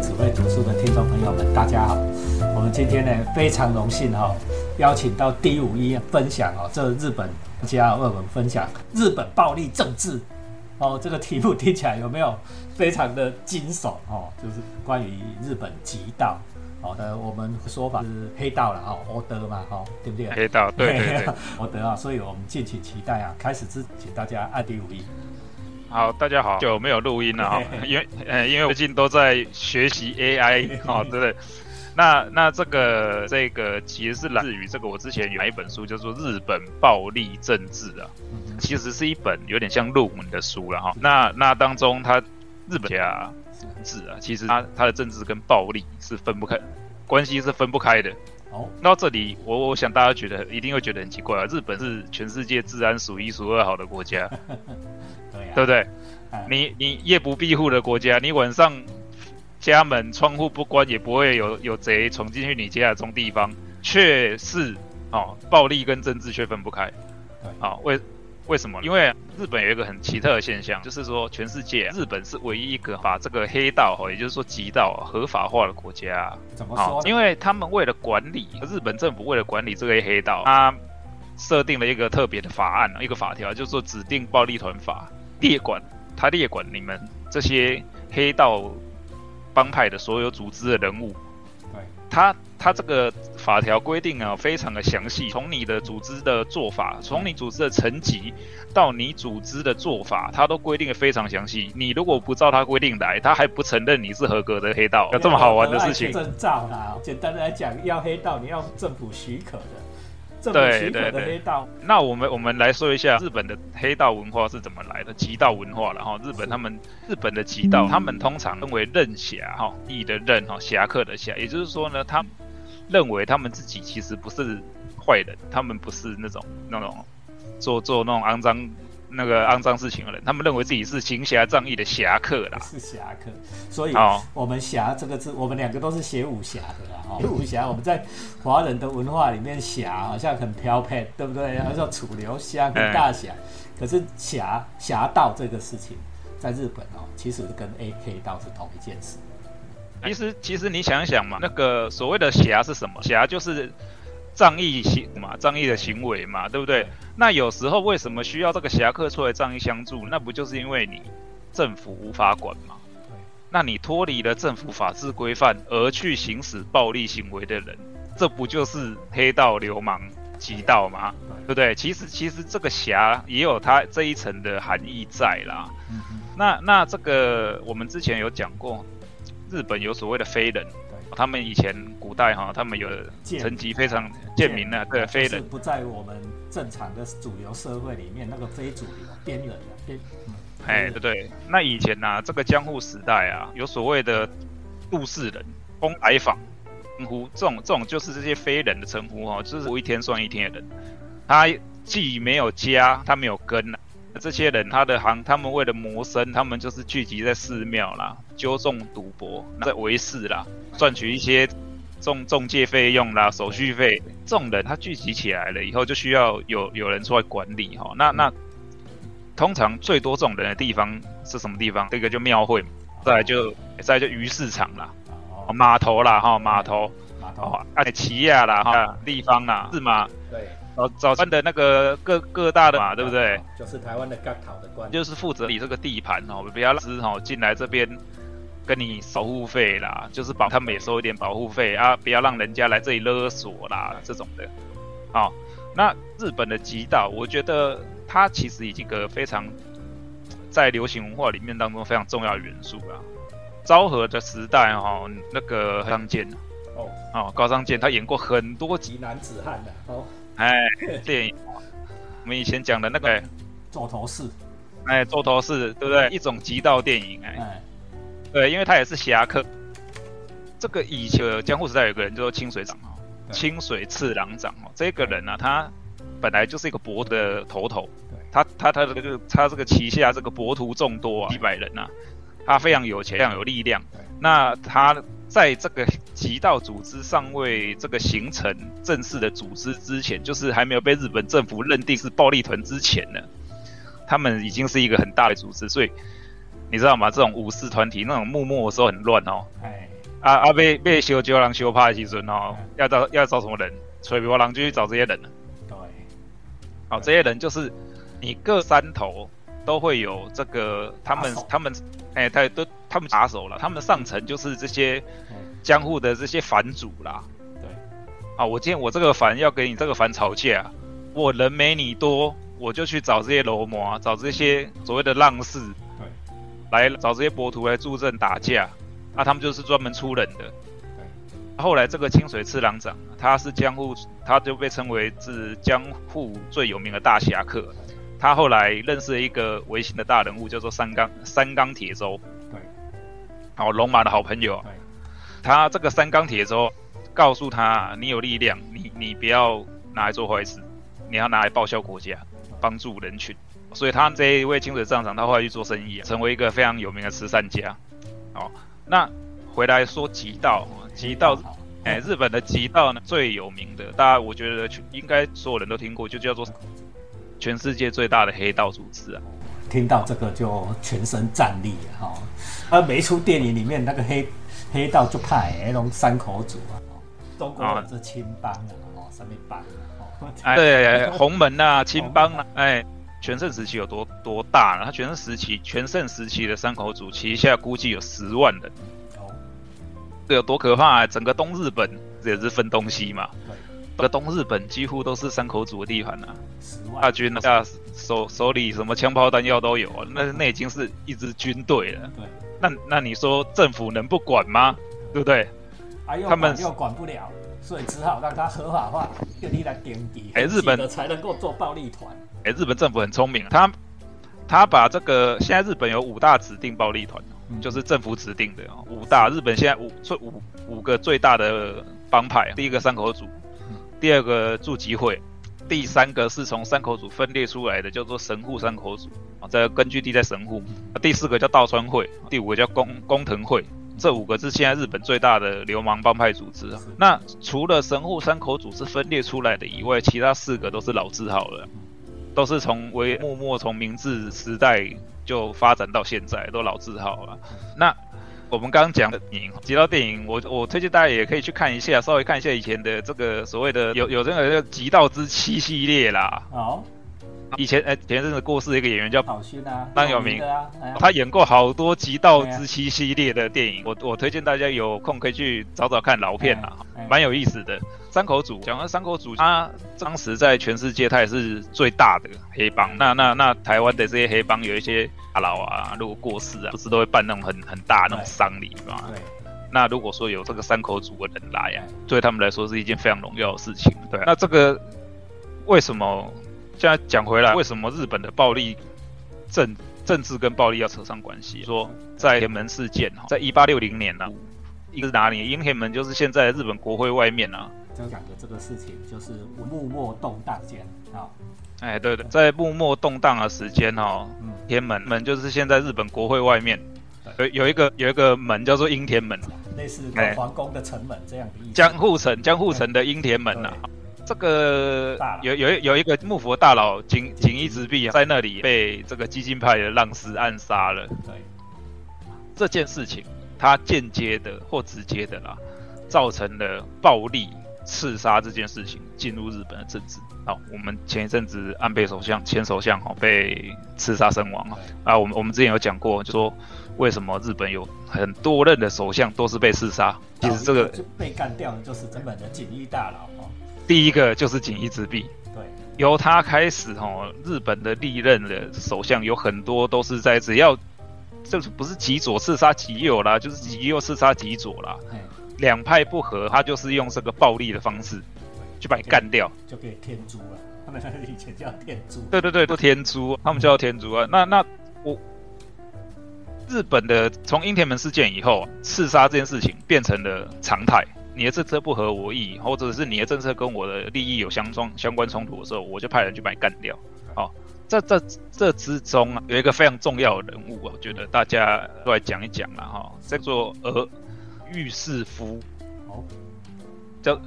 只会读书的听众朋友们，大家好。我们今天呢非常荣幸哈、邀请到第五一分享哦，这日本家为我们分享日本暴力政治哦。这个题目听起来有没有非常的惊悚哦？就是关于日本极道。好的，我们说法是黑道了哈，欧德嘛哈，对不对？黑道，对对对，欧德 啊，所以我们敬请期待啊。开始之，请大家按第五一。好，大家好，久没有录音了哈，因为呃，因为最近都在学习 AI 哦，对不对？那那这个这个其实是来自于这个我之前有一本书叫做《日本暴力政治》啊，其实是一本有点像入门的书了哈。那那当中它日本家政治啊，其实它它的政治跟暴力是分不开，关系是分不开的。哦，到这里我我想大家觉得一定会觉得很奇怪啊，日本是全世界治安数一数二好的国家。对不对？哎你你夜不闭户的国家，你晚上家门窗户不关，也不会有有贼闯进去你家的这种地方，却是哦，暴力跟政治却分不开。对啊、为为什么？因为日本有一个很奇特的现象，就是说全世界日本是唯一一个把这个黑道哦，也就是说极道啊合法化的国家。怎么说？因为他们为了管理日本政府为了管理这个黑道，他设定了一个特别的法案，一个法条，就是说指定暴力团法，列管他列管你们这些黑道帮派的所有组织的人物。对，他他这个法条规定啊，非常的详细，从你的组织的做法，从你组织的层级到你组织的做法，他都规定的非常详细。你如果不照他规定来，他还不承认你是合格的黑道，有这么好玩的事情。证照啦，简单的来讲，要黑道你要政府许可的，政府对许可的对对。黑道，那我们我们来说一下日本的黑道文化是怎么来的，极道文化了哈。日本他们日本的极道，他们通常认为任侠哈，义的任哈，侠客的侠，也就是说呢，他们认为他们自己其实不是坏人，他们不是那种那种做做那种肮脏那个肮脏事情的人，他们认为自己是行侠仗义的侠客啦。是侠客，所以哦我们侠这个字，我们两个都是写武侠的啦。哈，武侠我们在华人的文化里面，侠好像很飘配，对不对？好像楚留香、跟大侠，可是侠侠盗这个事情，在日本哦，其实跟 A K 道是同一件事。其实，其实你想一想嘛，那个所谓的侠是什么？侠就是仗义行嘛，仗义的行为嘛，对不对？那有时候为什么需要这个侠客出来仗义相助？那不就是因为你政府无法管嘛？那你脱离了政府法治规范而去行使暴力行为的人，这不就是黑道流氓极道吗？对不对？其实，其实这个侠也有它这一层的含义在啦。那那这个我们之前有讲过，日本有所谓的非人，对。他们以前古代哈，他们有贱层级非常贱民的，对非人，不在我们正常的主流社会里面，那个非主流边缘的边，嗯哎，对对。那以前呐、这个江户时代啊，有所谓的都市人、公来访称呼，这种这种就是这些非人的称呼哈，就是活一天算一天的人，他既没有家，他没有根啊。这些人，他的行，他们为了谋生，他们就是聚集在寺庙啦，纠众赌博，在为事啦，赚取一些中中介费用啦、手续费。这种人他聚集起来了以后，就需要有有人出来管理哈。那那通常最多这种人的地方是什么地方？这个就庙会嘛，再来就再来就鱼市场啦、哦，码头啦哈，码头码头哦，哎奇亚啦哈，地方啦是吗？对，早早餐的那个各各大的嘛，对不对？？就是台湾的港讨的关系，就是负责理这个地盘哦，不要让资哦进来这边跟你守护费啦，就是保他们也收一点保护费啊，不要让人家来这里勒索啦这种的。哦，那日本的极道，我觉得它其实已经个非常在流行文化里面当中非常重要的元素啦。昭和的时代哈、哦，那个高仓健哦，哦，高仓健他演过很多集极男子汉的哦，哎电影，我们以前讲的那个座头市，哎座头市对不对？一种极道电影哎。哎，对，因为他也是侠客。这个以前江户时代有个人叫做清水长哦，清水次郎长哦，这个人呢、他本来就是一个博的头头对，他他他这个他这个旗下这个博徒众多啊，几百人啊，他非常有钱，非常有力量对。那他在这个极道组织尚未这个形成正式的组织之前，就是还没有被日本政府认定是暴力团之前呢，他们已经是一个很大的组织，所以你知道吗？这种武士团体那种幕末的时候很乱哦。哎，啊啊，被被修九郎修怕的时阵哦，要找要找什么人？吹牛郎就去找这些人了。对，好，这些人就是你各山头都会有这个，他们他们哎，他都他们打手了，他们上层就是这些嗯江户的这些藩主啦。对，啊，我今天我这个藩要跟你这个藩吵架，我人没你多，我就去找这些楼魔，找这些所谓的浪士，对，来找这些博徒来助阵打架。啊，他们就是专门出人的。对，后来这个清水次郎长，他是江户，他就被称为是江户最有名的大侠客。他后来认识了一个维新的大人物，叫做三冈三冈铁舟，对，好龙马的好朋友。对，他这个三钢铁州告诉他，你有力量，你你不要拿来做坏事，你要拿来报效国家，帮助人群。所以他这一位清水站长，他后来去做生意，成为一个非常有名的慈善家。哦，那回来说极道，极道，好哎，日本的极道呢最有名的，大家我觉得全应该所有人都听过，就叫做全世界最大的黑道组织啊。听到这个就全身战栗啊！哈、啊，每一出电影里面那个黑黑道就派那种山口组啊，哦中国有这青帮啊，哦，什么帮啊，哦，哎，对，洪门啊，青帮啊，哎，全盛时期有多多大呢？他全盛时期，全盛时期的山口组旗下估计有十万人，哦，这有多可怕、啊？整个东日本也是分东西嘛，对，整个东日本几乎都是山口组的地盘啊。十万大军啊，手手里什么枪炮弹药都有啊，那那已经是一支军队了。对，那那你说政府能不管吗？对不对？啊，他们又管不了，所以只好让它合法化，就你来登记，哎日本的才能够做暴力团，哎，日本政府很聪明，他他把这个现在日本有五大指定暴力团，嗯就是政府指定的哦五大。日本现在五最五五个最大的帮派，第一个山口组嗯，第二个驻集会，第三个是从山口组分裂出来的，叫做神户山口组啊，这个根据地在神户。第四个叫道川会，第五个叫工工藤会。这五个是现在日本最大的流氓帮派组织。那除了神户山口组是分裂出来的以外，其他四个都是老字号了。都是从为默默从明治时代就发展到现在，都老字号了。那我们刚刚讲的电影，提到电影，我我推荐大家也可以去看一下，稍微看一下以前的这个所谓的有有这个叫《极道之妻》系列啦。哦，以前哎前阵子过世的一个演员叫郝勋啊，当有名啊，哎他演过好多《极道之妻》系列的电影，我我推荐大家有空可以去找找看老片啦哎哎，蛮有意思的。山口组讲到山口组，他当时在全世界他也是最大的黑帮。那那那台湾的这些黑帮有一些大佬啊，如果过世啊，不是都会办那种很很大那种丧礼嘛？对，那如果说有这个山口组的人来啊，对他们来说是一件非常荣耀的事情。对啊，那这个为什么现在讲回来，为什么日本的暴力政政治跟暴力要扯上关系？说在天门事件哈，在一八六零年呢、啊，一个是哪里？英天门就是现在日本国会外面啊。就讲的这个事情就是幕末动荡间啊，哎，对的，在幕末动荡的时间哦，嗯，天门门就是现在日本国会外面有有一个有一个门叫做英田门，类似哎。皇宫的城门这样的意思。江户城江户城的英田门呐、啊。这个有有有一个幕府大佬锦锦衣直弼啊，在那里被这个激进派的浪士暗杀了。对，这件事情，它间接的或直接的啦，造成了暴力刺杀这件事情进入日本的政治。好，我们前一阵子安倍首相前首相哈被刺杀身亡啊。啊，我们我们之前有讲过，就说为什么日本有很多任的首相都是被刺杀。其实这个被干掉的就是日本的锦衣大佬哦，第一个就是锦衣之弼，对，由他开始哦，日本的历任的首相有很多都是在只要就是不是极左刺杀极右啦，就是极右刺杀极左啦，嘿，两派不和，他就是用这个暴力的方式去把你干掉。就给天诛了，他们以前叫天诛。对对对，都天诛，他们叫天诛啊。那那我日本的从英田门事件以后，刺杀这件事情变成了常态。你的政策不合我意，或者是你的政策跟我的利益有相冲相关冲突的时候，我就派人去把你干掉。哦，这这这之中啊，有一个非常重要的人物啊，我觉得大家都来讲一讲了哈。叫做呃御世夫，哦，叫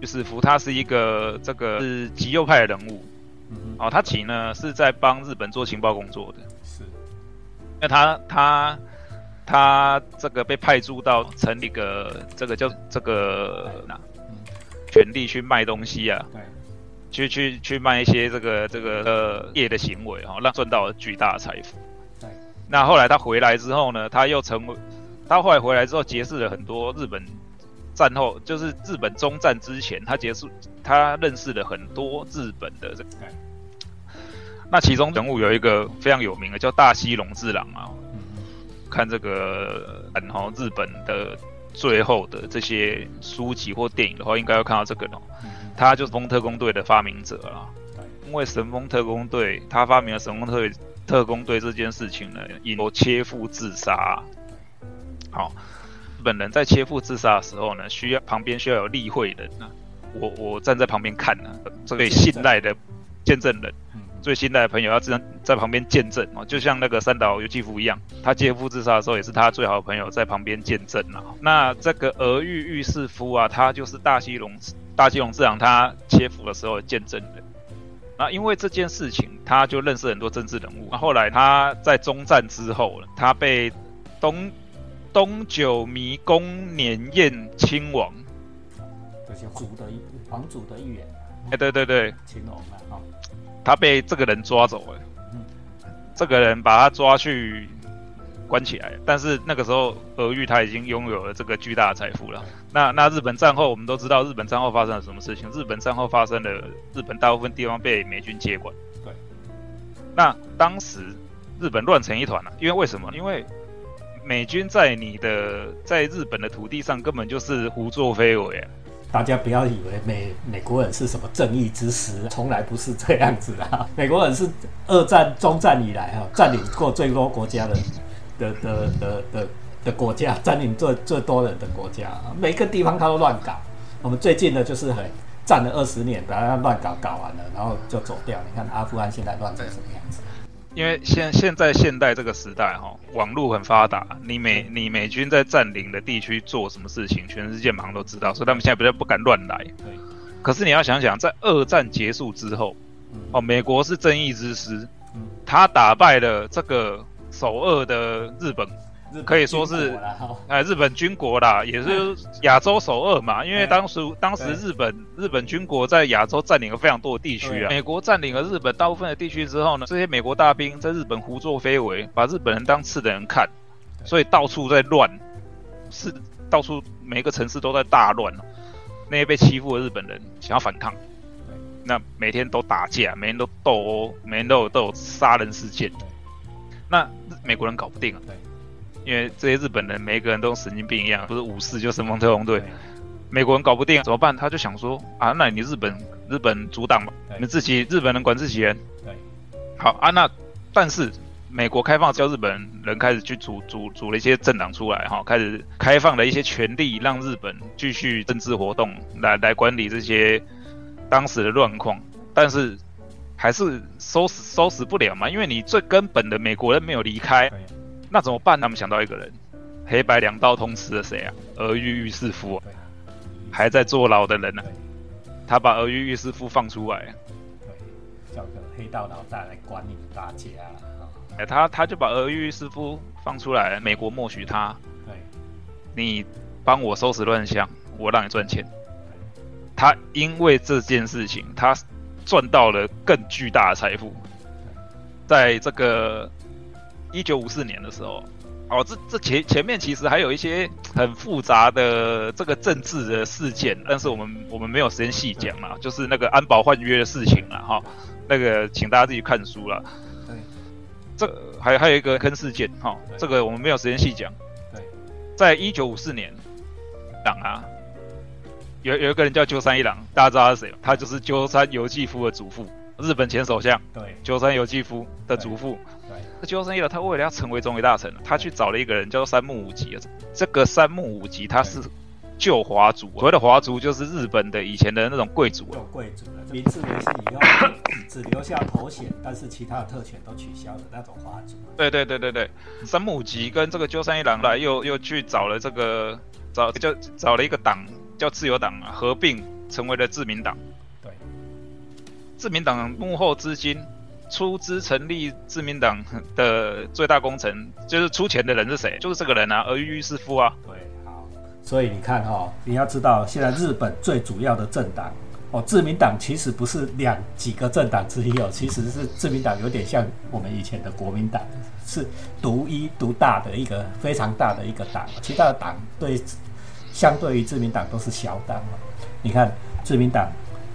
御世夫，他是一个这个是极右派的人物。嗯，哦，他其呢是在帮日本做情报工作的。是，那他他他这个被派驻到成立个这个叫这个那权力去卖东西啊，对，去去去卖一些这个这个呃业的行为哈，让赚到了巨大的财富。对，那后来他回来之后呢，他又成为他后来回来之后结识了很多日本战后，就是日本中战之前，他结束他认识了很多日本的这个。对那其中人物有一个非常有名的，叫大西隆治郎啊。嗯看这个然后日本的最后的这些书籍或电影的话，应该要看到这个哦。他就是风特工队的发明者啊。因为神风特工队，他发明了神风特特工队这件事情呢，引诱切腹自杀。好，日本人在切腹自杀的时候呢，需要旁边需要有例会人啊。我我站在旁边看呢、最信赖的见证人。嗯最信赖的朋友要站在旁边见证哦，就像那个三岛由纪夫一样，他切腹自杀的时候，也是他最好的朋友在旁边见证啊。那这个俄玉玉士夫啊，他就是大西龙大西龙市长他切腹的时候的见证人。那因为这件事情，他就认识很多政治人物。那后来他在中战之后，他被东东九迷宫年宴亲王，就是族的一皇族的一员，哎，对对对，秦龙啊，哈，他被这个人抓走了嗯，这个人把他抓去关起来，但是那个时候俄玉他已经拥有了这个巨大的财富了。那那日本战后，我们都知道日本战后发生了什么事情？日本战后发生了日本大部分地方被美军接管。对，那当时日本乱成一团了、因为为什么？因为美军在你的在日本的土地上根本就是胡作非为啊！大家不要以为美美国人是什么正义之师，从来不是这样子的。美国人是二战、中战以来哈占领过最多国家的的的的的的国家，占领最最多人的国家，每个地方他都乱搞。我们最近的就是很战了二十年，把它乱搞搞完了，然后就走掉。你看阿富汗现在乱成什么样子？因为现现在现代这个时代哈、网络很发达，你美你美军在占领的地区做什么事情，全世界马上都知道，所以他们现在比较不敢乱来。对，可是你要想想，在二战结束之后，嗯。哦，美国是正义之师，嗯，他打败了这个首恶的，日本可以说是哎，日本军国啦，也是亚洲首恶嘛。因为当时当时日本日本军国在亚洲占领了非常多的地区啊。美国占领了日本大部分的地区之后呢，这些美国大兵在日本胡作非为，把日本人当次等人看，所以到处在乱，是到处每个城市都在大乱。那些被欺负的日本人想要反抗，那每天都打架，每天都斗殴，每天都有都有杀人事件。那美国人搞不定啊。对因为这些日本人每一个人都神经病一样，不是武士就神风特工队，美国人搞不定怎么办？他就想说啊，那你日本日本阻挡吧，你们自己日本人管自己人。对。好啊，那但是美国开放叫，日本人开始去组组组了一些政党出来哈，开始开放了一些权利，让日本继续政治活动来来管理这些当时的乱况，但是还是收拾收拾不了嘛，因为你最根本的美国人没有离开，对那怎么办？他们想到一个人，黑白两道通吃的谁啊？俄玉玉士夫、啊，还在坐牢的人呢、对他把俄玉玉士夫放出来，对，叫个黑道老大来管理大家啊。哎，他他就把俄玉玉士夫放出来，美国默许他，对你帮我收拾乱象，我让你赚钱。他因为这件事情，他赚到了更巨大的财富。在这个一九五四年的时候，哦，这这前前面其实还有一些很复杂的这个政治的事件，但是我们我们没有时间细讲啦，就是那个安保换约的事情啦，哈，那个请大家自己看书了。对这还还有一个坑事件，哈，对这个我们没有时间细讲。对在一九五四年，党啊，有有一个人叫鸠山一郎，大家知道他是谁吗？他就是鸠山由纪夫的祖父，日本前首相对鸠山由纪夫的祖父。对这鸠山一郎他为了要成为总理大臣，他去找了一个人叫做三木武吉。这个三木武吉他是旧华族，所谓的华族就是日本的以前的那种贵族啊有贵族的明治维新以后，只留下头衔，但是其他的特权都取消了那种华族。对对对对对，山木吉跟这个鸠山一郎来又又去找了这个找就找了一个党叫自由党啊，合并成为了自民党。对自民党幕后资金出资成立自民党的最大功臣，就是出钱的人是谁？就是这个人啊，儿玉师夫啊。对，好，所以你看哈，你要知道，现在日本最主要的政党哦，自民党其实不是两几个政党之一哦，其实是自民党有点像我们以前的国民党，是独一独大的一个非常大的一个党，其他的党对相对于自民党都是小党嘛。你看自民党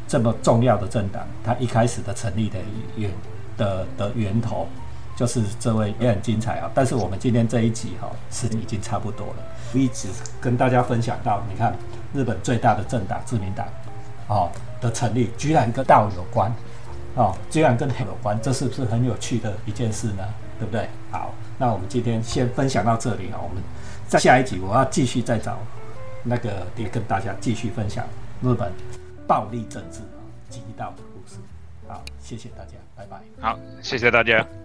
这么重要的政党，它一开始的成立的源的的源头就是这位也很精彩啊。但是我们今天这一集哈，时间已经差不多了，一直跟大家分享到，你看日本最大的政党自民党哦的成立，居然跟道有关哦，居然跟黑有关，这是不是很有趣的一件事呢？对不对？好，那我们今天先分享到这里啊，我们在下一集我要继续再找那个也跟大家继续分享日本暴力政治极道的故事。好，谢谢大家，拜拜。好，谢谢大家。